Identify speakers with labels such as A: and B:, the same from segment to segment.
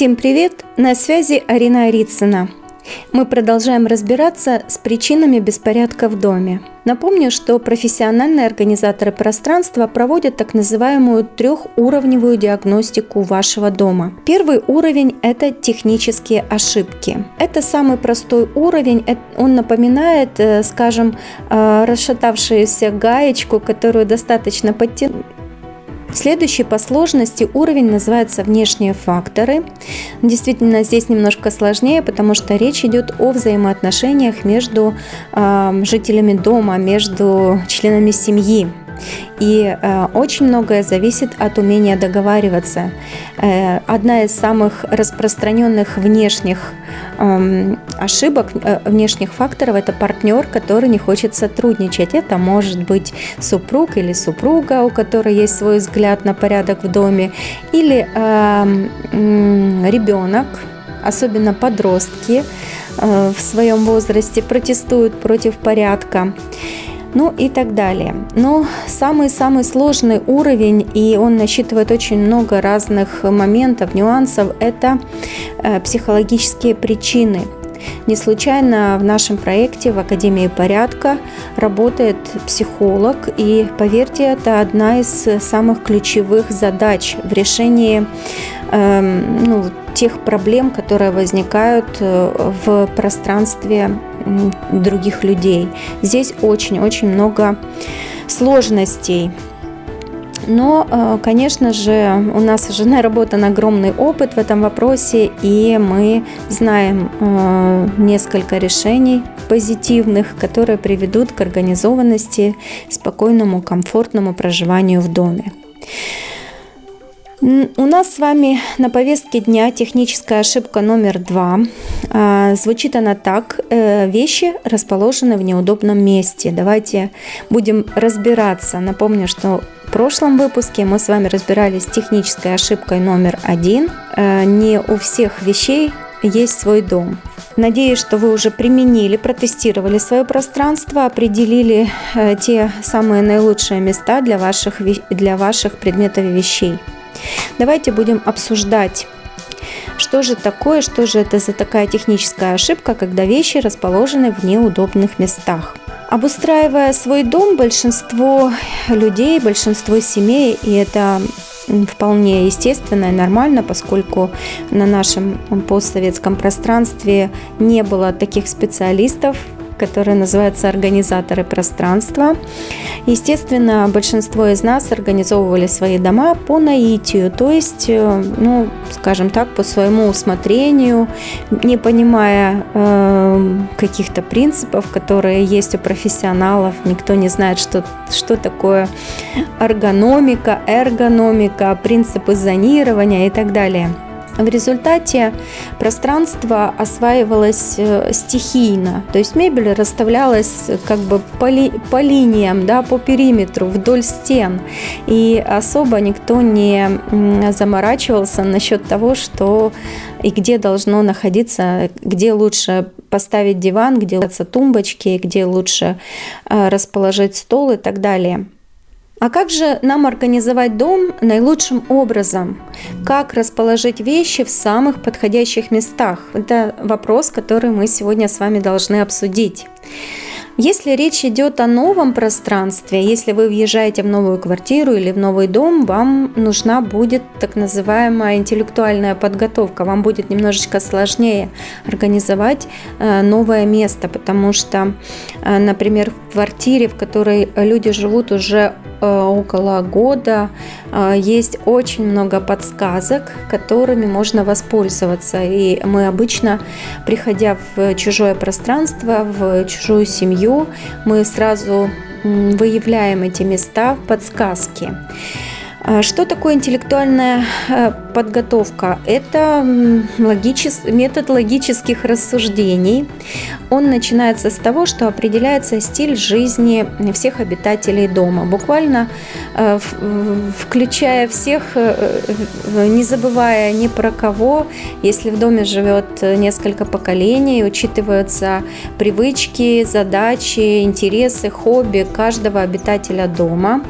A: Всем привет! На связи Арина Арицына. Мы продолжаем разбираться с причинами беспорядка в доме. Напомню, что профессиональные организаторы пространства проводят так называемую трехуровневую диагностику вашего дома. Первый уровень – это технические ошибки. Это самый простой уровень, он напоминает, э, скажем, э, расшатавшуюся гаечку, которую достаточно подтянуть Следующий по сложности уровень называется внешние факторы. Действительно, здесь немножко сложнее, потому что речь идет о взаимоотношениях между э, жителями дома, между членами семьи. И э, очень многое зависит от умения договариваться. Э, одна из самых распространенных внешних э, ошибок, э, внешних факторов – это партнер, который не хочет сотрудничать. Это может быть супруг или супруга, у которой есть свой взгляд на порядок в доме, или э, э, ребенок, особенно подростки э, в своем возрасте протестуют против порядка ну и так далее. Но самый-самый сложный уровень, и он насчитывает очень много разных моментов, нюансов, это э, психологические причины. Не случайно в нашем проекте в Академии порядка работает психолог, и поверьте, это одна из самых ключевых задач в решении э, ну, тех проблем, которые возникают э, в пространстве других людей. Здесь очень-очень много сложностей. Но, э, конечно же, у нас уже наработан огромный опыт в этом вопросе, и мы знаем э, несколько решений позитивных, которые приведут к организованности, спокойному, комфортному проживанию в доме. У нас с вами на повестке дня техническая ошибка номер два. А, звучит она так. Э, вещи расположены в неудобном месте. Давайте будем разбираться. Напомню, что в прошлом выпуске мы с вами разбирались с технической ошибкой номер один. Э, не у всех вещей есть свой дом. Надеюсь, что вы уже применили, протестировали свое пространство, определили э, те самые наилучшие места для ваших, для ваших предметов и вещей. Давайте будем обсуждать что же такое, что же это за такая техническая ошибка, когда вещи расположены в неудобных местах. Обустраивая свой дом, большинство людей, большинство семей, и это вполне естественно и нормально, поскольку на нашем постсоветском пространстве не было таких специалистов, которая называется «Организаторы пространства». Естественно, большинство из нас организовывали свои дома по наитию, то есть, э, ну, скажем так, по своему усмотрению, не понимая э, каких-то принципов, которые есть у профессионалов. Никто не знает, что, что такое эргономика, эргономика, принципы зонирования и так далее. В результате пространство осваивалось э, стихийно, то есть мебель расставлялась как бы по, ли, по линиям, да, по периметру, вдоль стен. И особо никто не заморачивался насчет того, что и где должно находиться, где лучше поставить диван, где лучше тумбочки, где лучше э, расположить стол и так далее. А как же нам организовать дом наилучшим образом? Как расположить вещи в самых подходящих местах? Это вопрос, который мы сегодня с вами должны обсудить. Если речь идет о новом пространстве, если вы въезжаете в новую квартиру или в новый дом, вам нужна будет так называемая интеллектуальная подготовка. Вам будет немножечко сложнее организовать э, новое место, потому что, э, например, в квартире, в которой люди живут уже э, около года, есть очень много подсказок, которыми можно воспользоваться. И мы обычно, приходя в чужое пространство, в чужую семью, мы сразу выявляем эти места подсказки. А что такое интеллектуальная э, подготовка? Это логичес... метод логических рассуждений. Он начинается с того, что определяется стиль жизни всех обитателей дома. Буквально э, включая всех, э, не забывая ни про кого. Если в доме живет несколько поколений, учитываются привычки, задачи, интересы, хобби каждого обитателя дома.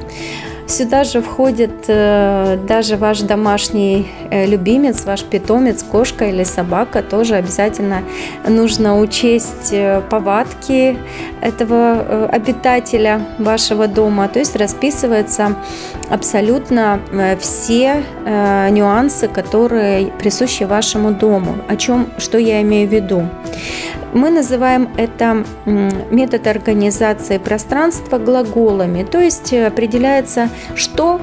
A: Сюда же входит э, даже ваш домашний э, любимец, ваш питомец, кошка или собака. Тоже обязательно нужно учесть э, повадки этого обитателя вашего дома. То есть расписывается абсолютно все нюансы, которые присущи вашему дому. О чем, что я имею в виду? Мы называем это метод организации пространства глаголами, то есть определяется, что,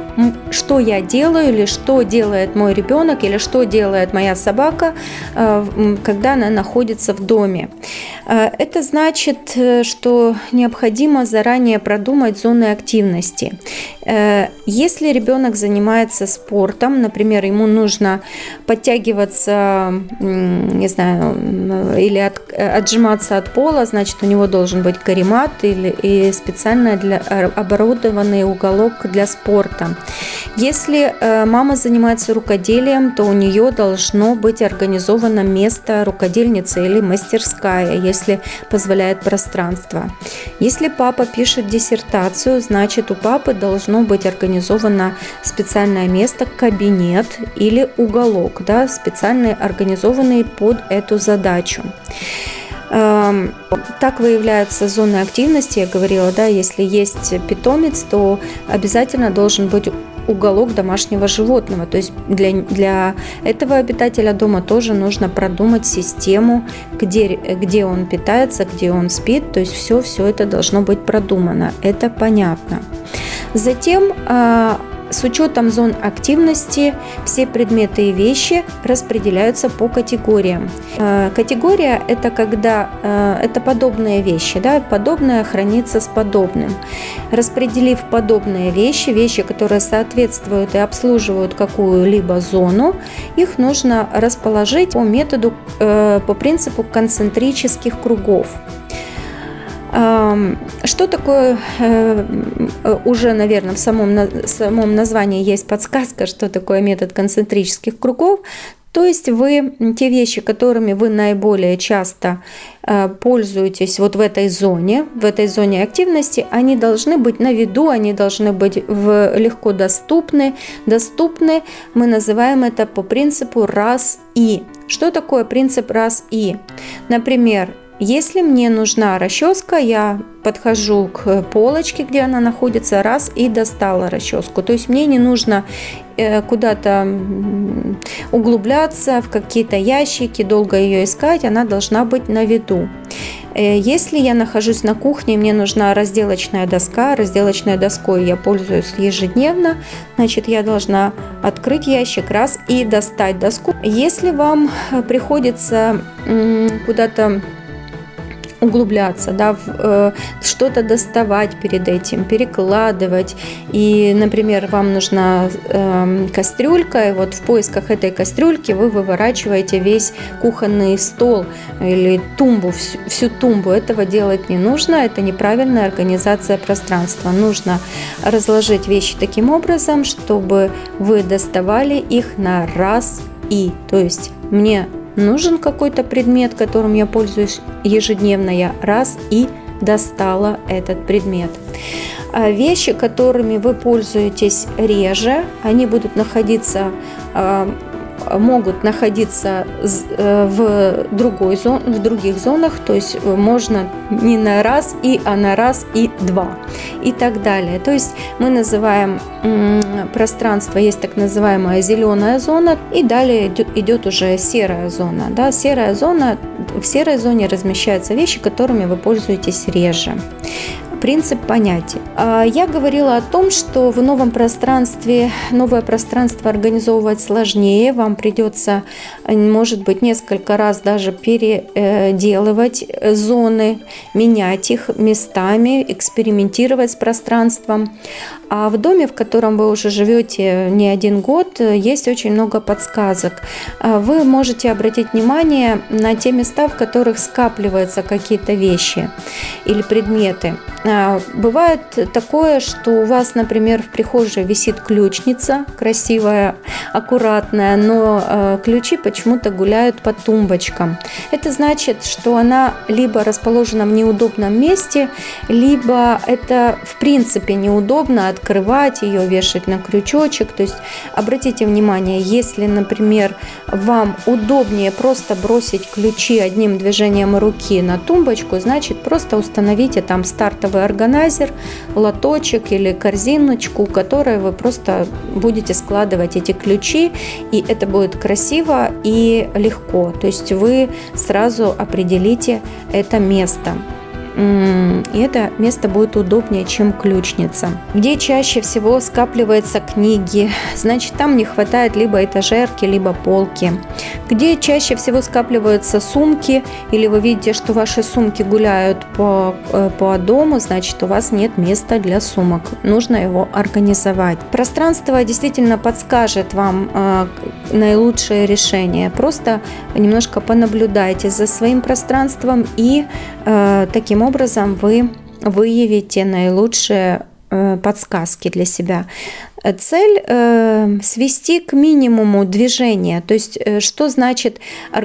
A: что я делаю или что делает мой ребенок или что делает моя собака, э, когда она находится в доме. Э, это значит, э, что необходимо заранее продумать зоны активности. Если ребенок занимается спортом, например, ему нужно подтягиваться, не знаю, или от, отжиматься от пола, значит, у него должен быть каремат или и специально для, оборудованный уголок для спорта. Если э, мама занимается рукоделием, то у нее должно быть организовано место рукодельницы или мастерская, если позволяет пространство. Если папа пишет диссертацию, значит у папы должно быть организовано специальное место, кабинет или уголок, да, специально организованный под эту задачу. Эм, так выявляются зоны активности, я говорила, да, если есть питомец, то обязательно должен быть уголок домашнего животного. То есть для, для этого обитателя дома тоже нужно продумать систему, где, где он питается, где он спит. То есть все, все это должно быть продумано. Это понятно. Затем а, с учетом зон активности все предметы и вещи распределяются по категориям. Э, категория – это когда э, это подобные вещи, да, подобное хранится с подобным. Распределив подобные вещи, вещи, которые соответствуют и обслуживают какую-либо зону, их нужно расположить по методу, э, по принципу концентрических кругов. Что такое, э, уже, наверное, в самом, самом названии есть подсказка, что такое метод концентрических кругов. То есть вы те вещи, которыми вы наиболее часто э, пользуетесь вот в этой зоне, в этой зоне активности, они должны быть на виду, они должны быть в, легко доступны. Доступны мы называем это по принципу раз и. Что такое принцип раз и? Например, если мне нужна расческа, я подхожу к полочке, где она находится, раз и достала расческу. То есть мне не нужно э, куда-то углубляться в какие-то ящики, долго ее искать, она должна быть на виду. Э, если я нахожусь на кухне, мне нужна разделочная доска, разделочной доской я пользуюсь ежедневно, значит я должна открыть ящик раз и достать доску. Если вам приходится куда-то углубляться, да, в, э, что-то доставать перед этим, перекладывать. И, например, вам нужна э, кастрюлька, и вот в поисках этой кастрюльки вы выворачиваете весь кухонный стол или тумбу, всю, всю тумбу. Этого делать не нужно, это неправильная организация пространства. Нужно разложить вещи таким образом, чтобы вы доставали их на раз и. То есть мне нужен какой-то предмет, которым я пользуюсь ежедневно, я раз и достала этот предмет. А вещи, которыми вы пользуетесь реже, они будут находиться а, могут находиться э, в, другой зон, в других зонах, то есть э, можно не на раз и, а на раз и два и так далее. То есть мы называем пространство, есть так называемая зеленая зона и далее идет уже серая зона. Да? Серая зона, в серой зоне размещаются вещи, которыми вы пользуетесь реже принцип понятий. А, я говорила о том, что в новом пространстве, новое пространство организовывать сложнее, вам придется, может быть, несколько раз даже переделывать зоны, менять их местами, экспериментировать с пространством. А в доме, в котором вы уже живете не один год, есть очень много подсказок. Вы можете обратить внимание на те места, в которых скапливаются какие-то вещи или предметы. А, бывает такое, что у вас, например, в прихожей висит ключница, красивая, аккуратная, но э, ключи почему-то гуляют по тумбочкам. Это значит, что она либо расположена в неудобном месте, либо это в принципе неудобно открывать ее, вешать на крючочек. То есть обратите внимание, если, например, вам удобнее просто бросить ключи одним движением руки на тумбочку, значит просто установите там стартовый красивый органайзер, лоточек или корзиночку, в которой вы просто будете складывать эти ключи, и это будет красиво и легко. То есть вы сразу определите это место и это место будет удобнее, чем ключница. Где чаще всего скапливаются книги, значит там не хватает либо этажерки, либо полки. Где чаще всего скапливаются сумки, или вы видите, что ваши сумки гуляют по, э, по дому, значит у вас нет места для сумок. Нужно его организовать. Пространство действительно подскажет вам э, наилучшее решение. Просто немножко понаблюдайте за своим пространством и э, таким образом вы выявите наилучшие э, подсказки для себя. Цель э, свести к минимуму движения. То есть, э, что значит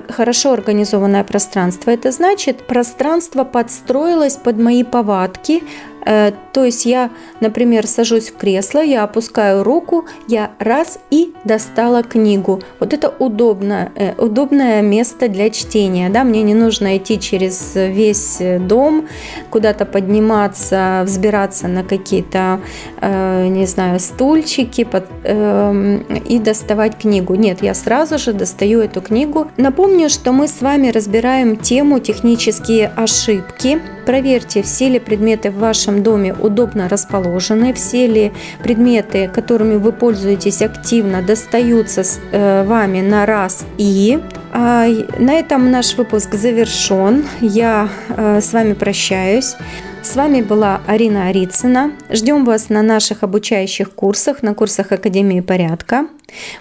A: хорошо организованное пространство? Это значит, пространство подстроилось под мои повадки, то есть я, например, сажусь в кресло, я опускаю руку, я раз и достала книгу. Вот это удобно, э, удобное место для чтения. Да? Мне не нужно идти через весь дом, куда-то подниматься, взбираться на какие-то, э, не знаю, стульчики эм, и доставать книгу. Нет, я сразу же достаю эту книгу. Напомню, что мы с вами разбираем тему технические ошибки. Проверьте, все ли предметы в вашем доме удобно расположены, все ли предметы, которыми вы пользуетесь активно, достаются э, вами на раз и. А, на этом наш выпуск завершен. Я э, с вами прощаюсь. С вами была Арина Арицына. Ждем вас на наших обучающих курсах, на курсах Академии порядка.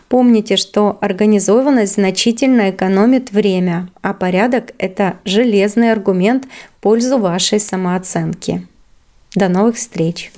A: Помните, что организованность значительно экономит время, а порядок – это железный аргумент в пользу вашей самооценки. До новых встреч!